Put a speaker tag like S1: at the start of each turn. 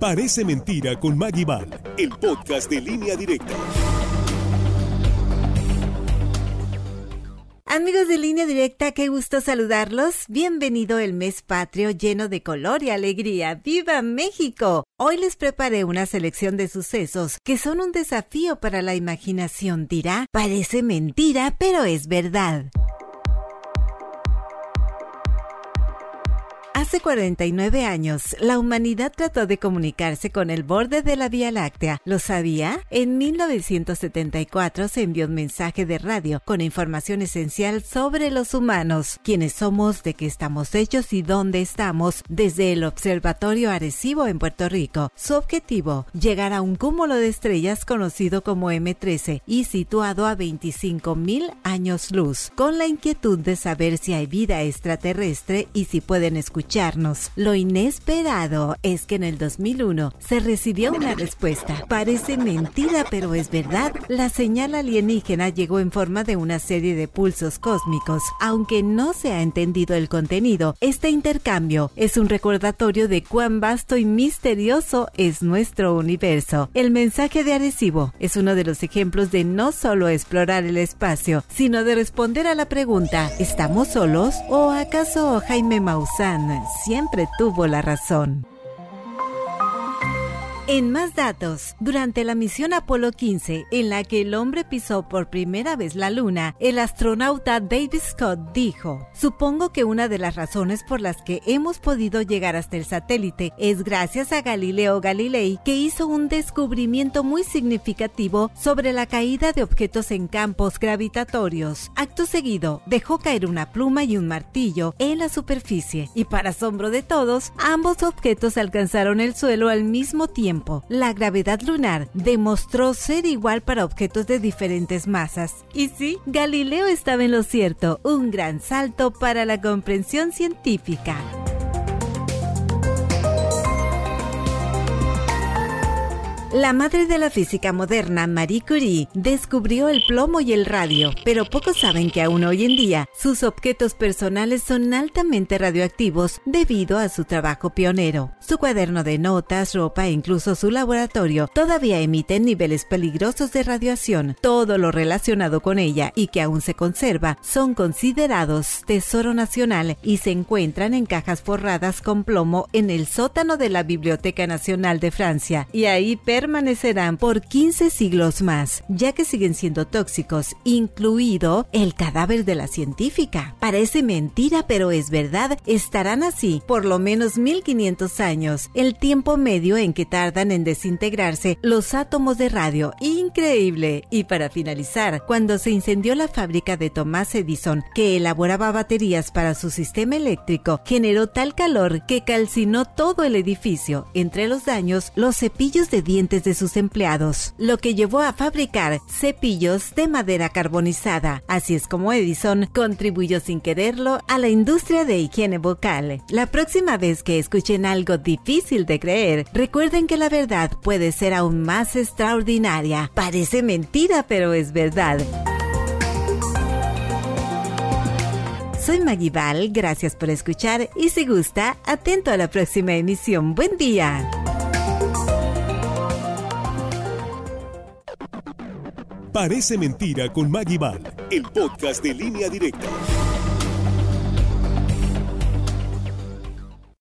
S1: Parece mentira con Maggie Val, el podcast de línea directa.
S2: Amigos de línea directa, qué gusto saludarlos. Bienvenido el mes patrio lleno de color y alegría. ¡Viva México! Hoy les preparé una selección de sucesos que son un desafío para la imaginación. Dirá, parece mentira, pero es verdad. Hace 49 años, la humanidad trató de comunicarse con el borde de la Vía Láctea. ¿Lo sabía? En 1974 se envió un mensaje de radio con información esencial sobre los humanos, quiénes somos, de qué estamos hechos y dónde estamos, desde el Observatorio Arecibo en Puerto Rico. Su objetivo, llegar a un cúmulo de estrellas conocido como M13 y situado a 25.000 años luz, con la inquietud de saber si hay vida extraterrestre y si pueden escuchar lo inesperado es que en el 2001 se recibió una respuesta. Parece mentira, pero es verdad. La señal alienígena llegó en forma de una serie de pulsos cósmicos. Aunque no se ha entendido el contenido, este intercambio es un recordatorio de cuán vasto y misterioso es nuestro universo. El mensaje de Arecibo es uno de los ejemplos de no solo explorar el espacio, sino de responder a la pregunta, ¿estamos solos? ¿O acaso Jaime Maussan siempre tuvo la razón. En más datos, durante la misión Apolo 15, en la que el hombre pisó por primera vez la Luna, el astronauta David Scott dijo, supongo que una de las razones por las que hemos podido llegar hasta el satélite es gracias a Galileo Galilei, que hizo un descubrimiento muy significativo sobre la caída de objetos en campos gravitatorios. Acto seguido, dejó caer una pluma y un martillo en la superficie, y para asombro de todos, ambos objetos alcanzaron el suelo al mismo tiempo la gravedad lunar demostró ser igual para objetos de diferentes masas. Y sí, Galileo estaba en lo cierto, un gran salto para la comprensión científica. La madre de la física moderna, Marie Curie, descubrió el plomo y el radio, pero pocos saben que aún hoy en día sus objetos personales son altamente radioactivos debido a su trabajo pionero. Su cuaderno de notas, ropa e incluso su laboratorio todavía emiten niveles peligrosos de radiación. Todo lo relacionado con ella y que aún se conserva son considerados tesoro nacional y se encuentran en cajas forradas con plomo en el sótano de la Biblioteca Nacional de Francia y ahí permanecerán por 15 siglos más, ya que siguen siendo tóxicos, incluido el cadáver de la científica. Parece mentira, pero es verdad, estarán así por lo menos 1500 años, el tiempo medio en que tardan en desintegrarse los átomos de radio. Increíble. Y para finalizar, cuando se incendió la fábrica de Thomas Edison, que elaboraba baterías para su sistema eléctrico, generó tal calor que calcinó todo el edificio. Entre los daños, los cepillos de dientes de sus empleados, lo que llevó a fabricar cepillos de madera carbonizada. Así es como Edison contribuyó sin quererlo a la industria de higiene vocal. La próxima vez que escuchen algo difícil de creer, recuerden que la verdad puede ser aún más extraordinaria. Parece mentira, pero es verdad. Soy Maguibal, gracias por escuchar y si gusta, atento a la próxima emisión. Buen día.
S1: Parece mentira con Maggie Ball, el podcast de línea directa.